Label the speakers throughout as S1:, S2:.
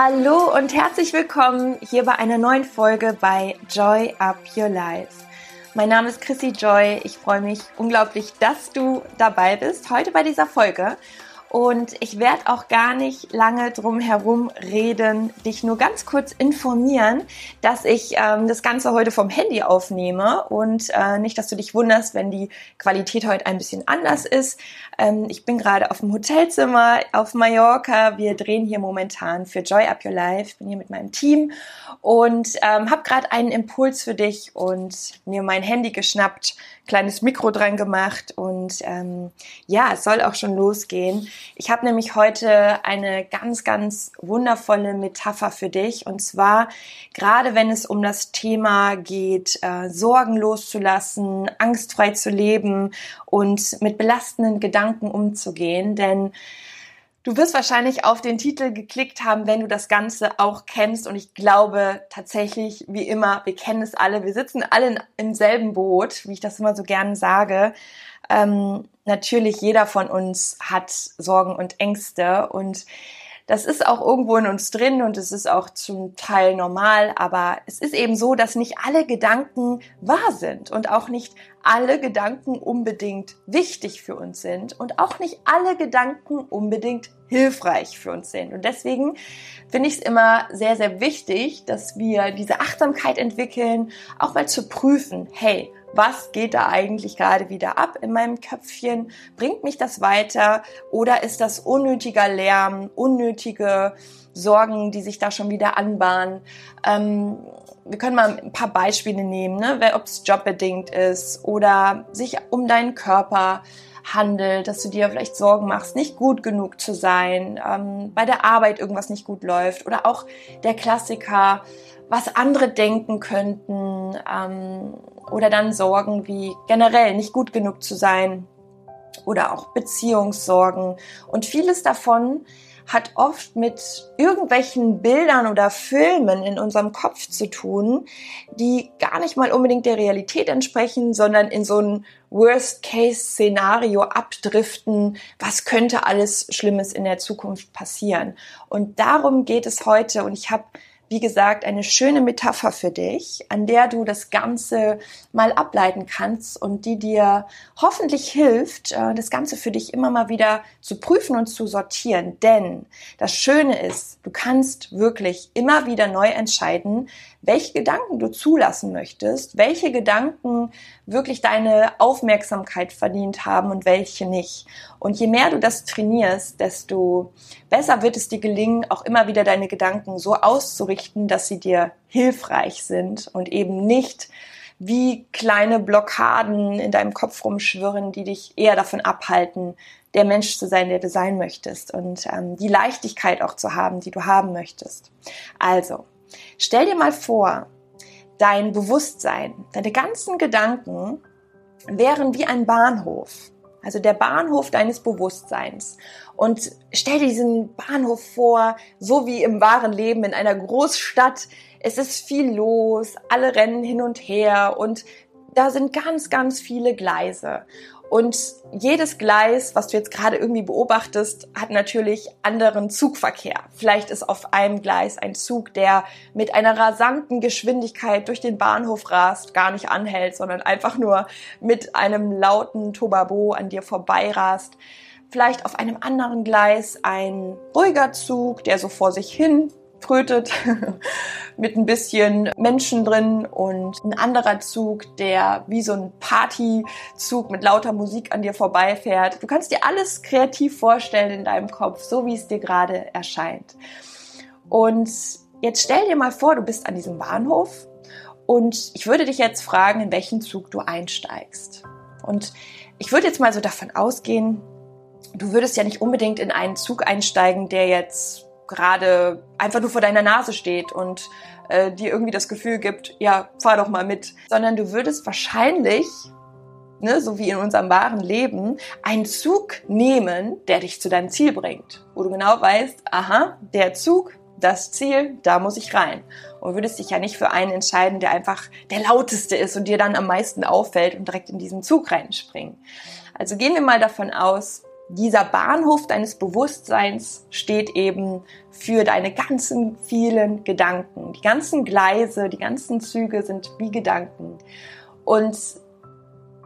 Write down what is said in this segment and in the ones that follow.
S1: Hallo und herzlich willkommen hier bei einer neuen Folge bei Joy Up Your Life. Mein Name ist Chrissy Joy. Ich freue mich unglaublich, dass du dabei bist heute bei dieser Folge. Und ich werde auch gar nicht lange drum herum reden, dich nur ganz kurz informieren, dass ich ähm, das Ganze heute vom Handy aufnehme und äh, nicht, dass du dich wunderst, wenn die Qualität heute ein bisschen anders ist. Ähm, ich bin gerade auf dem Hotelzimmer auf Mallorca. Wir drehen hier momentan für Joy Up Your Life. Bin hier mit meinem Team und ähm, habe gerade einen Impuls für dich und mir mein Handy geschnappt, kleines Mikro dran gemacht und ähm, ja, es soll auch schon losgehen. Ich habe nämlich heute eine ganz, ganz wundervolle Metapher für dich und zwar gerade wenn es um das Thema geht, äh, Sorgen loszulassen, angstfrei zu leben und mit belastenden Gedanken umzugehen, denn Du wirst wahrscheinlich auf den Titel geklickt haben, wenn du das Ganze auch kennst. Und ich glaube tatsächlich, wie immer, wir kennen es alle. Wir sitzen alle im selben Boot, wie ich das immer so gerne sage. Ähm, natürlich, jeder von uns hat Sorgen und Ängste. Und das ist auch irgendwo in uns drin und es ist auch zum Teil normal, aber es ist eben so, dass nicht alle Gedanken wahr sind und auch nicht alle Gedanken unbedingt wichtig für uns sind und auch nicht alle Gedanken unbedingt hilfreich für uns sind. Und deswegen finde ich es immer sehr, sehr wichtig, dass wir diese Achtsamkeit entwickeln, auch mal zu prüfen, hey, was geht da eigentlich gerade wieder ab in meinem Köpfchen? Bringt mich das weiter oder ist das unnötiger Lärm, unnötige Sorgen, die sich da schon wieder anbahnen? Ähm, wir können mal ein paar Beispiele nehmen, ne? ob es jobbedingt ist oder sich um deinen Körper handelt, dass du dir vielleicht Sorgen machst, nicht gut genug zu sein, ähm, bei der Arbeit irgendwas nicht gut läuft oder auch der Klassiker, was andere denken könnten ähm, oder dann Sorgen wie generell nicht gut genug zu sein oder auch Beziehungssorgen und vieles davon hat oft mit irgendwelchen Bildern oder Filmen in unserem Kopf zu tun, die gar nicht mal unbedingt der Realität entsprechen, sondern in so ein Worst-Case-Szenario abdriften, was könnte alles Schlimmes in der Zukunft passieren. Und darum geht es heute und ich habe wie gesagt, eine schöne Metapher für dich, an der du das Ganze mal ableiten kannst und die dir hoffentlich hilft, äh, das Ganze für dich immer mal wieder zu prüfen und zu sortieren. Denn das Schöne ist, du kannst wirklich immer wieder neu entscheiden, welche Gedanken du zulassen möchtest, welche Gedanken wirklich deine Aufmerksamkeit verdient haben und welche nicht. Und je mehr du das trainierst, desto besser wird es dir gelingen, auch immer wieder deine Gedanken so auszurichten, dass sie dir hilfreich sind und eben nicht wie kleine Blockaden in deinem Kopf rumschwirren, die dich eher davon abhalten, der Mensch zu sein, der du sein möchtest und ähm, die Leichtigkeit auch zu haben, die du haben möchtest. Also, Stell dir mal vor, dein Bewusstsein, deine ganzen Gedanken wären wie ein Bahnhof. Also der Bahnhof deines Bewusstseins. Und stell dir diesen Bahnhof vor, so wie im wahren Leben in einer Großstadt. Es ist viel los, alle rennen hin und her und da sind ganz, ganz viele Gleise. Und jedes Gleis, was du jetzt gerade irgendwie beobachtest, hat natürlich anderen Zugverkehr. Vielleicht ist auf einem Gleis ein Zug, der mit einer rasanten Geschwindigkeit durch den Bahnhof rast, gar nicht anhält, sondern einfach nur mit einem lauten Tobabo an dir vorbeirast. Vielleicht auf einem anderen Gleis ein ruhiger Zug, der so vor sich hin trötet mit ein bisschen Menschen drin und ein anderer Zug, der wie so ein Partyzug mit lauter Musik an dir vorbeifährt. Du kannst dir alles kreativ vorstellen in deinem Kopf, so wie es dir gerade erscheint. Und jetzt stell dir mal vor, du bist an diesem Bahnhof und ich würde dich jetzt fragen, in welchen Zug du einsteigst. Und ich würde jetzt mal so davon ausgehen, du würdest ja nicht unbedingt in einen Zug einsteigen, der jetzt gerade einfach nur vor deiner Nase steht und äh, dir irgendwie das Gefühl gibt, ja, fahr doch mal mit, sondern du würdest wahrscheinlich, ne, so wie in unserem wahren Leben, einen Zug nehmen, der dich zu deinem Ziel bringt, wo du genau weißt, aha, der Zug, das Ziel, da muss ich rein. Und würdest dich ja nicht für einen entscheiden, der einfach der lauteste ist und dir dann am meisten auffällt und direkt in diesen Zug reinspringen. Also gehen wir mal davon aus, dieser Bahnhof deines Bewusstseins steht eben für deine ganzen vielen Gedanken. Die ganzen Gleise, die ganzen Züge sind wie Gedanken. Und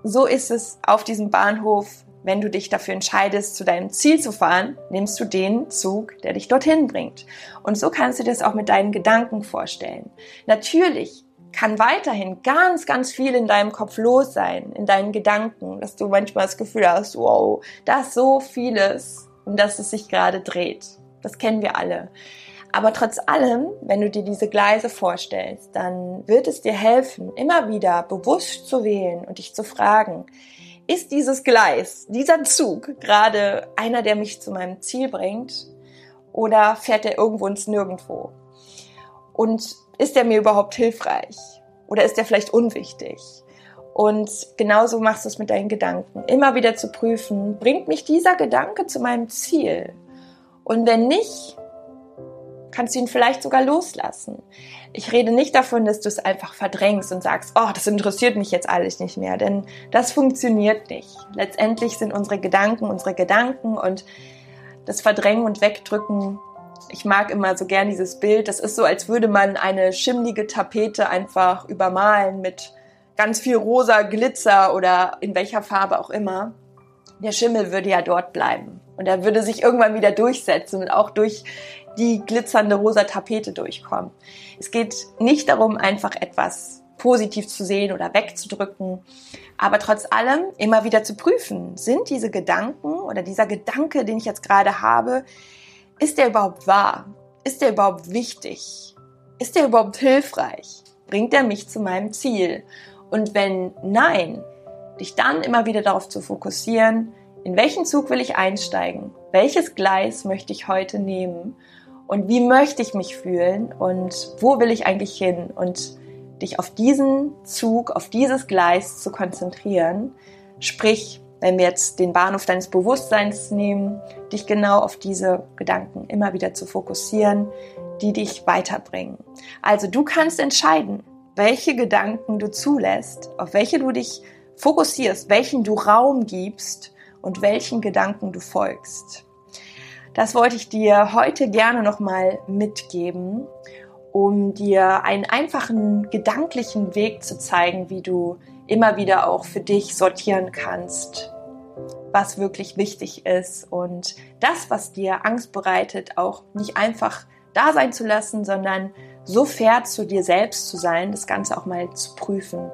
S1: so ist es auf diesem Bahnhof, wenn du dich dafür entscheidest, zu deinem Ziel zu fahren, nimmst du den Zug, der dich dorthin bringt. Und so kannst du das auch mit deinen Gedanken vorstellen. Natürlich kann weiterhin ganz, ganz viel in deinem Kopf los sein, in deinen Gedanken, dass du manchmal das Gefühl hast, wow, da ist so vieles, um das es sich gerade dreht. Das kennen wir alle. Aber trotz allem, wenn du dir diese Gleise vorstellst, dann wird es dir helfen, immer wieder bewusst zu wählen und dich zu fragen, ist dieses Gleis, dieser Zug gerade einer, der mich zu meinem Ziel bringt oder fährt er irgendwo ins Nirgendwo? Und ist er mir überhaupt hilfreich? Oder ist er vielleicht unwichtig? Und genauso machst du es mit deinen Gedanken. Immer wieder zu prüfen, bringt mich dieser Gedanke zu meinem Ziel? Und wenn nicht, kannst du ihn vielleicht sogar loslassen. Ich rede nicht davon, dass du es einfach verdrängst und sagst, oh, das interessiert mich jetzt alles nicht mehr, denn das funktioniert nicht. Letztendlich sind unsere Gedanken unsere Gedanken und das Verdrängen und Wegdrücken ich mag immer so gern dieses Bild. Das ist so, als würde man eine schimmlige Tapete einfach übermalen mit ganz viel rosa Glitzer oder in welcher Farbe auch immer. Der Schimmel würde ja dort bleiben. Und er würde sich irgendwann wieder durchsetzen und auch durch die glitzernde rosa Tapete durchkommen. Es geht nicht darum, einfach etwas positiv zu sehen oder wegzudrücken, aber trotz allem immer wieder zu prüfen, sind diese Gedanken oder dieser Gedanke, den ich jetzt gerade habe, ist der überhaupt wahr? Ist der überhaupt wichtig? Ist der überhaupt hilfreich? Bringt er mich zu meinem Ziel? Und wenn nein, dich dann immer wieder darauf zu fokussieren, in welchen Zug will ich einsteigen? Welches Gleis möchte ich heute nehmen? Und wie möchte ich mich fühlen? Und wo will ich eigentlich hin? Und dich auf diesen Zug, auf dieses Gleis zu konzentrieren. Sprich, wenn wir jetzt den Bahnhof deines Bewusstseins nehmen, dich genau auf diese Gedanken immer wieder zu fokussieren, die dich weiterbringen. Also du kannst entscheiden, welche Gedanken du zulässt, auf welche du dich fokussierst, welchen du Raum gibst und welchen Gedanken du folgst. Das wollte ich dir heute gerne nochmal mitgeben, um dir einen einfachen gedanklichen Weg zu zeigen, wie du immer wieder auch für dich sortieren kannst, was wirklich wichtig ist und das, was dir Angst bereitet, auch nicht einfach da sein zu lassen, sondern so fair zu dir selbst zu sein, das Ganze auch mal zu prüfen.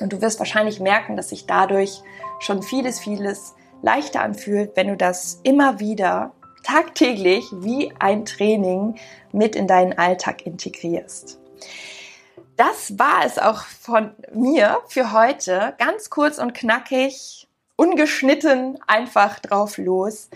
S1: Und du wirst wahrscheinlich merken, dass sich dadurch schon vieles, vieles leichter anfühlt, wenn du das immer wieder tagtäglich wie ein Training mit in deinen Alltag integrierst das war es auch von mir für heute. Ganz kurz und knackig, ungeschnitten, einfach drauf los.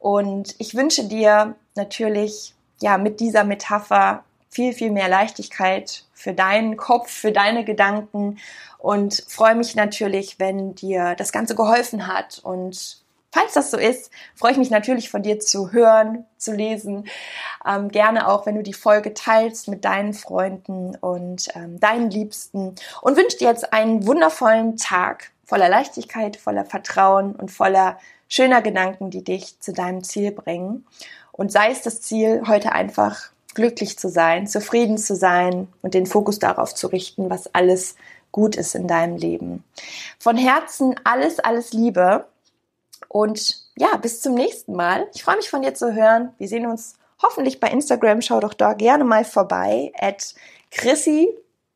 S1: Und ich wünsche dir natürlich, ja, mit dieser Metapher viel, viel mehr Leichtigkeit für deinen Kopf, für deine Gedanken und freue mich natürlich, wenn dir das Ganze geholfen hat und Falls das so ist, freue ich mich natürlich von dir zu hören, zu lesen. Ähm, gerne auch, wenn du die Folge teilst mit deinen Freunden und ähm, deinen Liebsten und wünsche dir jetzt einen wundervollen Tag voller Leichtigkeit, voller Vertrauen und voller schöner Gedanken, die dich zu deinem Ziel bringen. Und sei es das Ziel, heute einfach glücklich zu sein, zufrieden zu sein und den Fokus darauf zu richten, was alles gut ist in deinem Leben. Von Herzen alles, alles Liebe und ja, bis zum nächsten Mal. Ich freue mich von dir zu hören. Wir sehen uns hoffentlich bei Instagram. Schau doch da gerne mal vorbei. At Chrissy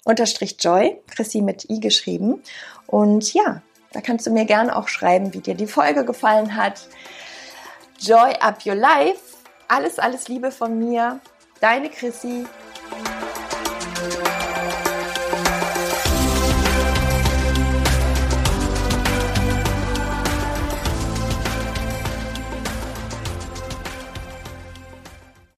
S1: unterstrich Joy. Chrissy mit I geschrieben. Und ja, da kannst du mir gerne auch schreiben, wie dir die Folge gefallen hat. Joy up your life. Alles, alles Liebe von mir. Deine Chrissy.